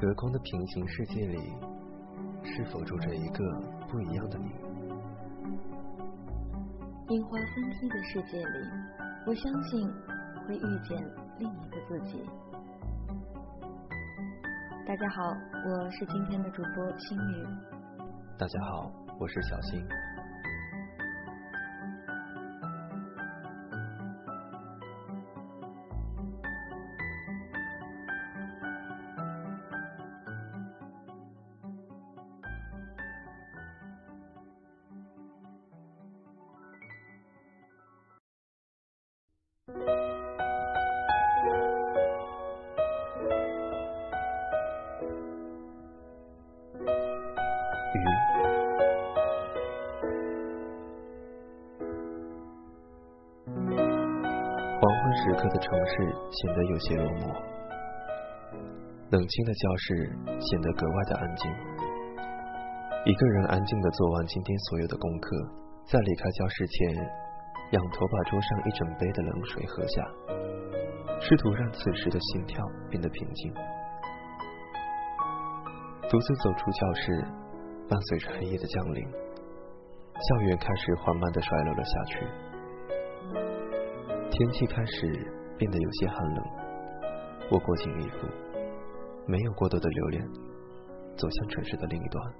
隔空的平行世界里，是否住着一个不一样的你？樱花纷飞的世界里，我相信会遇见另一个自己。大家好，我是今天的主播星宇。大家好，我是小新。城市显得有些落寞，冷清的教室显得格外的安静。一个人安静的做完今天所有的功课，在离开教室前，仰头把桌上一整杯的冷水喝下，试图让此时的心跳变得平静。独自走出教室，伴随着黑夜的降临，校园开始缓慢的衰落了下去。天气开始变得有些寒冷，我裹紧衣服，没有过多的留恋，走向城市的另一端。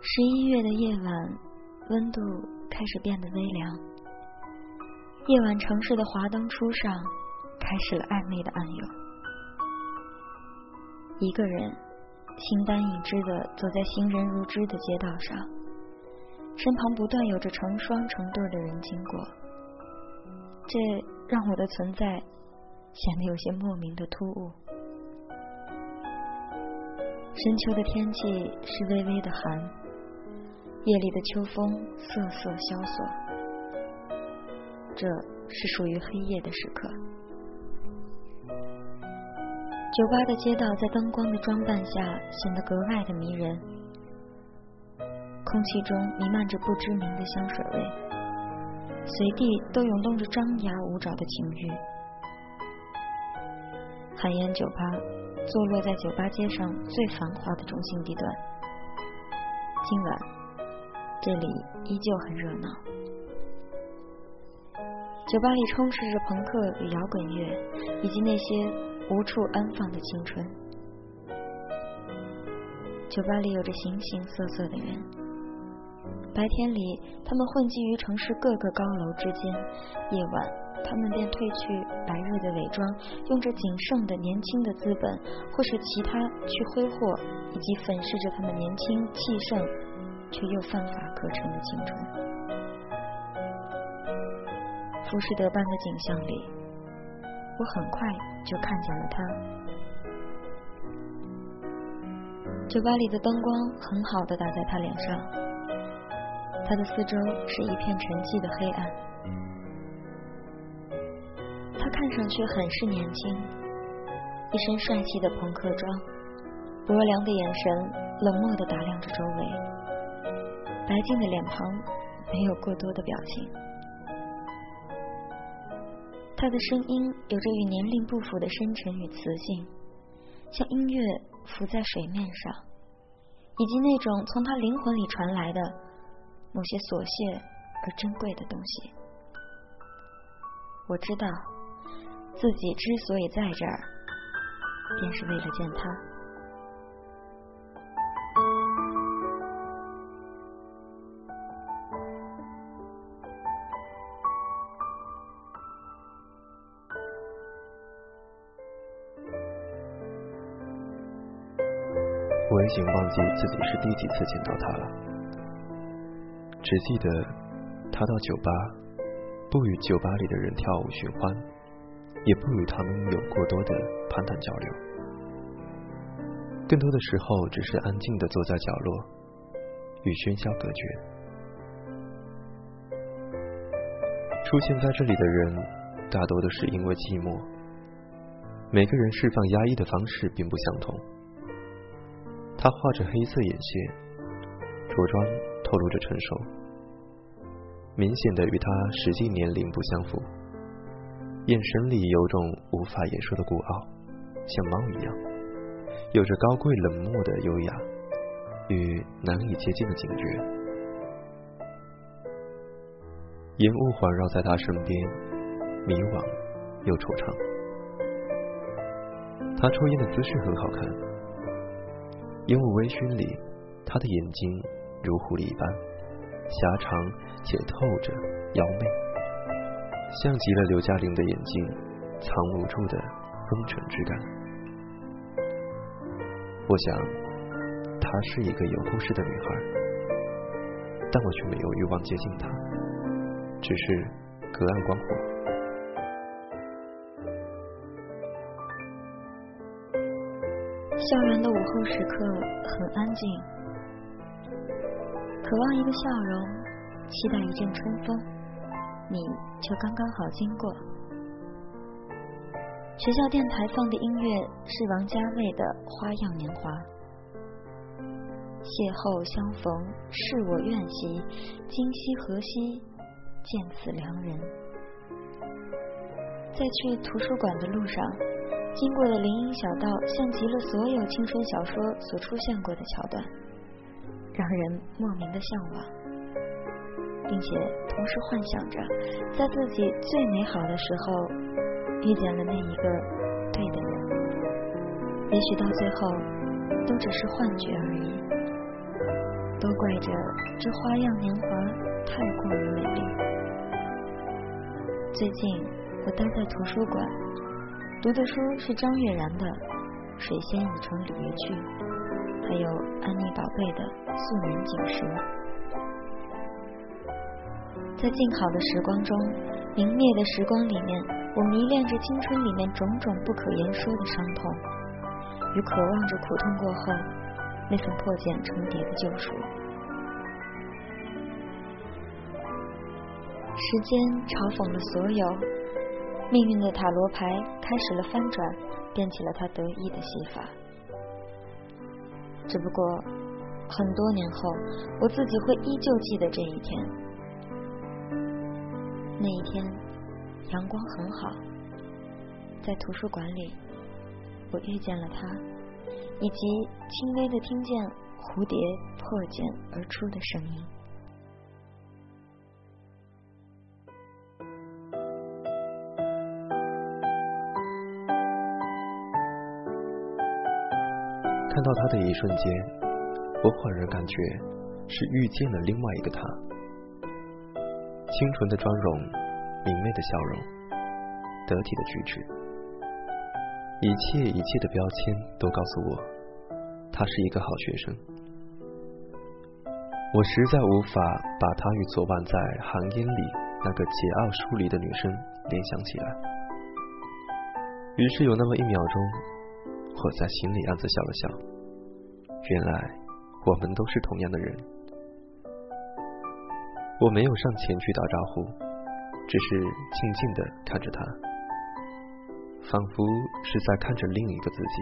十一月的夜晚，温度开始变得微凉，夜晚城市的华灯初上，开始了暧昧的暗涌。一个人形单影只的走在行人如织的街道上，身旁不断有着成双成对的人经过。这让我的存在显得有些莫名的突兀。深秋的天气是微微的寒，夜里的秋风瑟瑟萧索，这是属于黑夜的时刻。酒吧的街道在灯光的装扮下显得格外的迷人，空气中弥漫着不知名的香水味。随地都涌动着张牙舞爪的情欲。海烟酒吧坐落在酒吧街上最繁华的中心地段。今晚这里依旧很热闹。酒吧里充斥着朋克与摇滚乐，以及那些无处安放的青春。酒吧里有着形形色色的人。白天里，他们混迹于城市各个高楼之间；夜晚，他们便褪去白日的伪装，用着仅剩的年轻的资本或是其他去挥霍，以及粉饰着他们年轻气盛却又犯法可乘的青春。浮士德般的景象里，我很快就看见了他。酒吧里的灯光很好的打在他脸上。他的四周是一片沉寂的黑暗，他看上去很是年轻，一身帅气的朋克装，薄凉的眼神冷漠的打量着周围，白净的脸庞没有过多的表情。他的声音有着与年龄不符的深沉与磁性，像音乐浮在水面上，以及那种从他灵魂里传来的。某些琐屑而珍贵的东西，我知道自己之所以在这儿，便是为了见他。我已经忘记自己是第几次见到他了。只记得他到酒吧，不与酒吧里的人跳舞寻欢，也不与他们有过多的攀谈交流，更多的时候只是安静的坐在角落，与喧嚣隔绝。出现在这里的人，大多都是因为寂寞。每个人释放压抑的方式并不相同。他画着黑色眼线，着装透露着成熟。明显的与他实际年龄不相符，眼神里有种无法言说的孤傲，像猫一样。有着高贵冷漠的优雅与难以接近的警觉。烟雾环绕在他身边，迷惘又惆怅。他抽烟的姿势很好看，烟雾微醺里，他的眼睛如狐狸一般，狭长且透着妖媚，像极了刘嘉玲的眼睛，藏不住的风尘之感。我想，她是一个有故事的女孩，但我却没有欲望接近她，只是隔岸观火。校园的午后时刻很安静，渴望一个笑容，期待一阵春风，你却刚刚好经过。学校电台放的音乐是王家卫的《花样年华》。邂逅相逢是我愿兮，今夕何夕见此良人。在去图书馆的路上，经过的林荫小道像极了所有青春小说所出现过的桥段，让人莫名的向往，并且同时幻想着，在自己最美好的时候。遇见了那一个对的人，也许到最后都只是幻觉而已。都怪着这花样年华太过于美丽。最近我待在图书馆，读的书是张悦然的《水仙已成鲤鱼去》，还有安妮宝贝的《素年锦时》。在静好的时光中，明灭的时光里面。我迷恋着青春里面种种不可言说的伤痛，与渴望着苦痛过后那份破茧成蝶的救赎。时间嘲讽了所有，命运的塔罗牌开始了翻转，变起了他得意的戏法。只不过很多年后，我自己会依旧记得这一天，那一天。阳光很好，在图书馆里，我遇见了他，以及轻微的听见蝴蝶破茧而出的声音。到他的一瞬间，我恍然感觉是遇见了另外一个他，清纯的妆容。明媚的笑容，得体的举止，一切一切的标签都告诉我，她是一个好学生。我实在无法把她与昨晚在寒烟里那个桀骜疏离的女生联想起来。于是有那么一秒钟，我在心里暗自笑了笑。原来我们都是同样的人。我没有上前去打招呼。只是静静的看着他，仿佛是在看着另一个自己。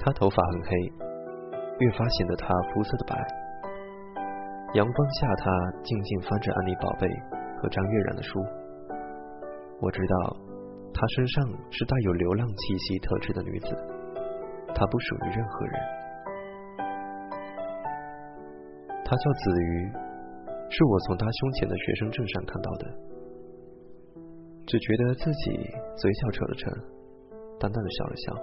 他头发很黑，越发显得他肤色的白。阳光下，他静静翻着《安妮宝贝》和张悦然的书。我知道，她身上是带有流浪气息特质的女子，他不属于任何人。他叫子瑜。是我从他胸前的学生证上看到的，只觉得自己嘴角扯了扯，淡淡的笑了笑。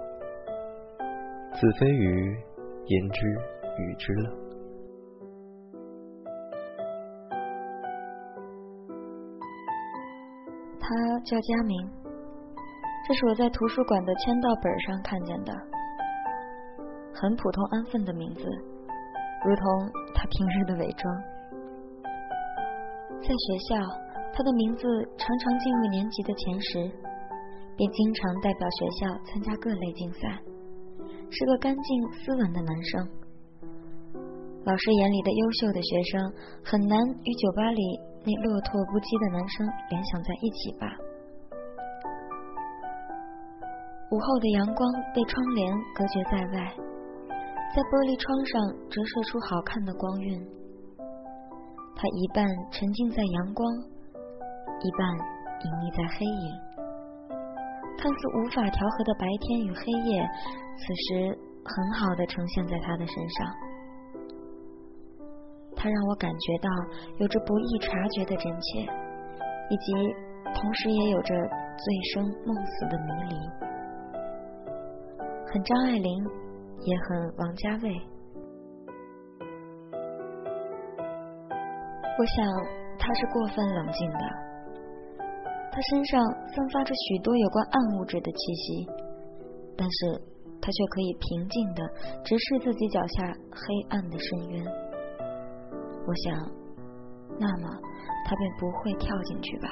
子非鱼，言之与之了。他叫佳明，这是我在图书馆的签到本上看见的，很普通安分的名字，如同他平日的伪装。在学校，他的名字常常进入年级的前十，并经常代表学校参加各类竞赛，是个干净斯文的男生。老师眼里的优秀的学生，很难与酒吧里那落拓不羁的男生联想在一起吧？午后的阳光被窗帘隔绝在外，在玻璃窗上折射出好看的光晕。他一半沉浸在阳光，一半隐匿在黑影。看似无法调和的白天与黑夜，此时很好的呈现在他的身上。他让我感觉到有着不易察觉的真切，以及同时也有着醉生梦死的迷离，很张爱玲，也很王家卫。我想他是过分冷静的，他身上散发着许多有关暗物质的气息，但是他却可以平静的直视自己脚下黑暗的深渊。我想，那么他便不会跳进去吧。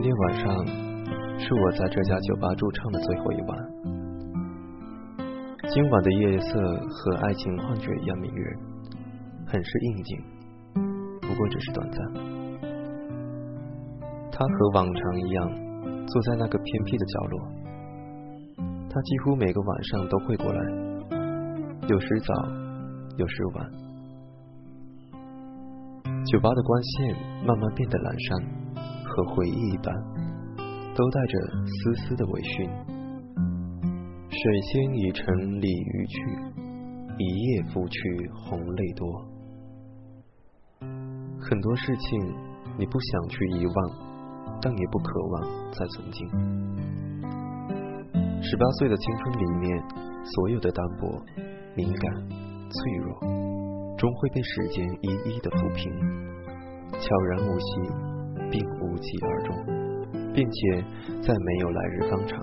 今天晚上是我在这家酒吧驻唱的最后一晚。今晚的夜色和爱情幻觉一样迷人，很是应景，不过只是短暂。他和往常一样坐在那个偏僻的角落，他几乎每个晚上都会过来，有时早，有时晚。酒吧的光线慢慢变得阑珊。和回忆一般，都带着丝丝的微醺。水仙已成鲤鱼去，一夜拂去红泪多。很多事情你不想去遗忘，但也不渴望再曾经。十八岁的青春里面，所有的单薄、敏感、脆弱，终会被时间一一的抚平，悄然无息。并无疾而终，并且再没有来日方长。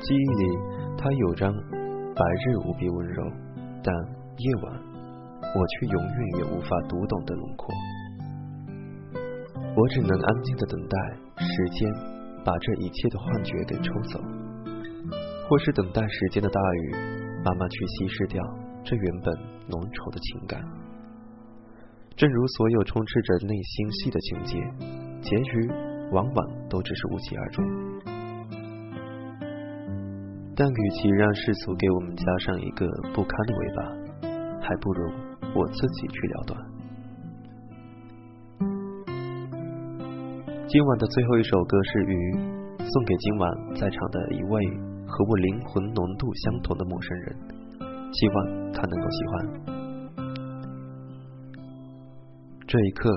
记忆里，他有张白日无比温柔，但夜晚我却永远也无法读懂的轮廓。我只能安静的等待时间把这一切的幻觉给抽走，或是等待时间的大雨慢慢去稀释掉这原本浓稠的情感。正如所有充斥着内心戏的情节，结局往往都只是无疾而终。但与其让世俗给我们加上一个不堪的尾巴，还不如我自己去了断。今晚的最后一首歌是《鱼》，送给今晚在场的一位和我灵魂浓度相同的陌生人，希望他能够喜欢。这一刻，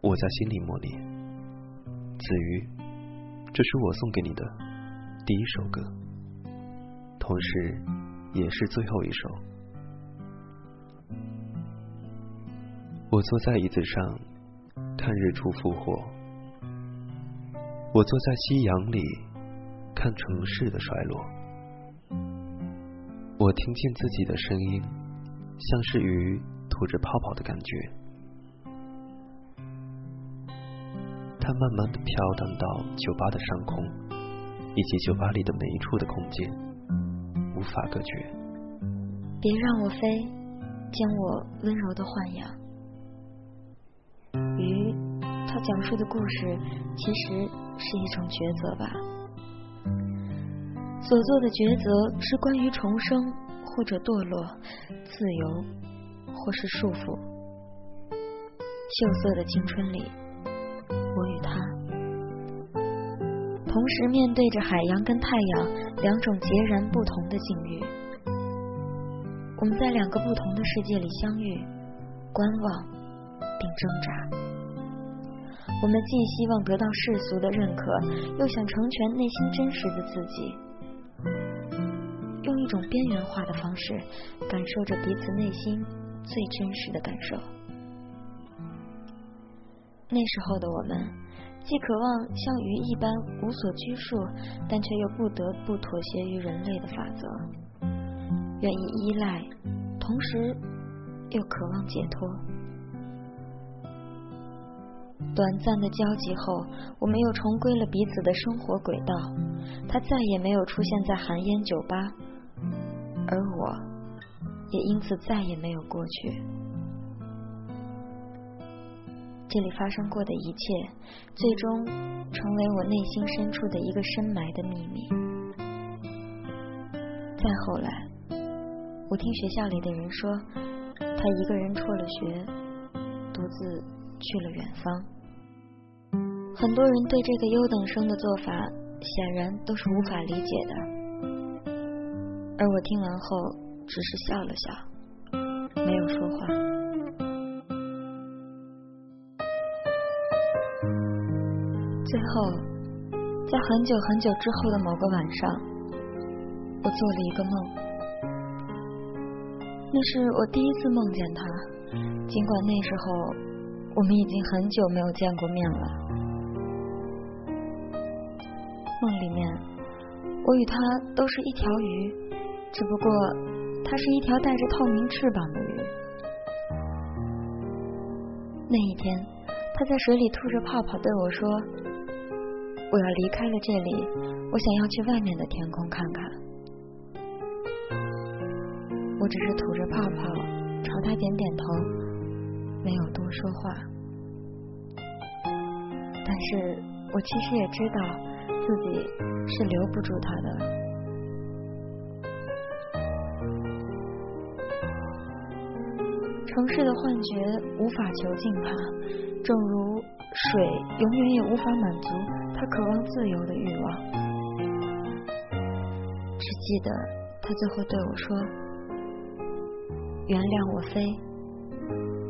我在心里默念：“子瑜，这是我送给你的第一首歌，同时也是最后一首。”我坐在椅子上看日出复活，我坐在夕阳里看城市的衰落，我听见自己的声音，像是鱼吐着泡泡的感觉。它慢慢的飘荡到酒吧的上空，以及酒吧里的每一处的空间，无法隔绝。别让我飞，将我温柔的豢养。鱼，它讲述的故事其实是一种抉择吧。所做的抉择是关于重生，或者堕落，自由，或是束缚。羞涩的青春里。我与他，同时面对着海洋跟太阳两种截然不同的境遇。我们在两个不同的世界里相遇、观望并挣扎。我们既希望得到世俗的认可，又想成全内心真实的自己，用一种边缘化的方式感受着彼此内心最真实的感受。那时候的我们，既渴望像鱼一般无所拘束，但却又不得不妥协于人类的法则，愿意依赖，同时又渴望解脱。短暂的交集后，我们又重归了彼此的生活轨道。他再也没有出现在寒烟酒吧，而我也因此再也没有过去。这里发生过的一切，最终成为我内心深处的一个深埋的秘密。再后来，我听学校里的人说，他一个人辍了学，独自去了远方。很多人对这个优等生的做法，显然都是无法理解的，而我听完后只是笑了笑，没有说话。最后，在很久很久之后的某个晚上，我做了一个梦。那是我第一次梦见他，尽管那时候我们已经很久没有见过面了。梦里面，我与他都是一条鱼，只不过他是一条带着透明翅膀的鱼。那一天，他在水里吐着泡泡对我说。我要离开了这里，我想要去外面的天空看看。我只是吐着泡泡，朝他点点头，没有多说话。但是我其实也知道自己是留不住他的。城市的幻觉无法囚禁他，正如水永远也无法满足。他渴望自由的欲望，只记得他最后对我说：“原谅我飞，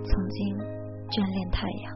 曾经眷恋太阳。”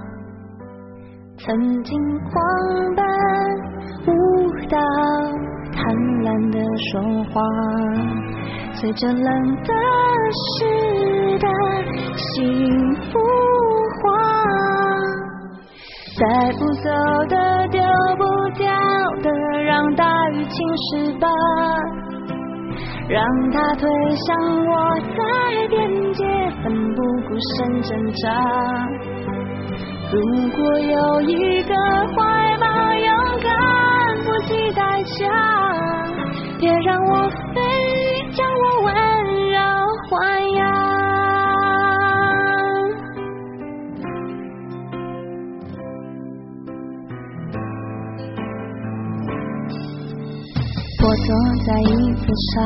曾经狂奔。舞蹈，贪婪的说话，随着冷的湿的幸福化，带不走的，丢不掉的，让大雨侵蚀吧，让它推向我在边界，奋不顾身挣扎。如果有一个怀抱，勇敢。不计代价，别让我飞，将我温柔豢养。我坐在椅子上，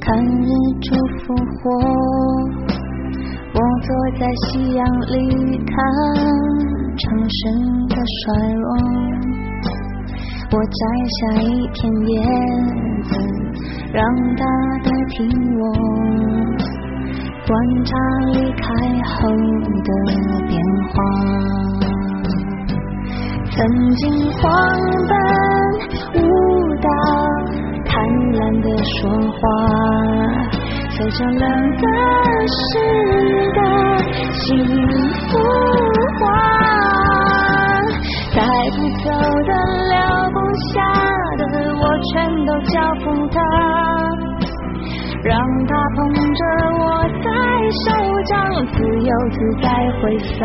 看日出复活。坐在夕阳里，看城市的衰弱。我摘下一片叶子，让它代替我观察离开后的变化。曾经狂奔舞蹈，贪婪的说话，随着冷的湿的幸福花，带不走的留不下的，我全都交付他，让他捧着我在手掌，自由自在挥洒。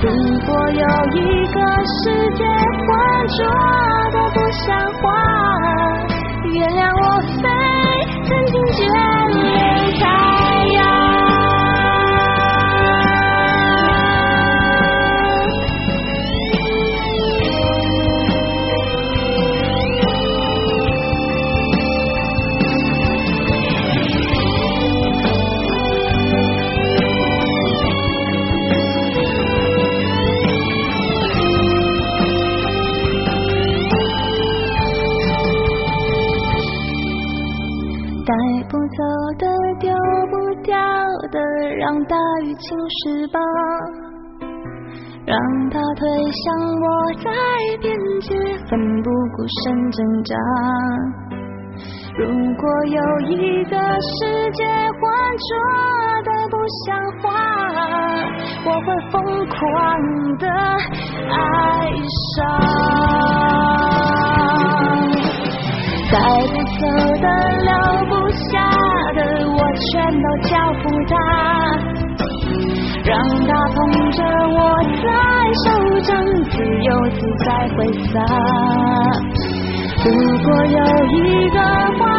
如果有一个世界浑浊的不像话，原谅我飞如果有一个世界浑浊的不像话，我会疯狂的爱上。带不走的，留不下的，我全都交付他，让他捧着我在手掌，自由自在挥洒。如果有一个。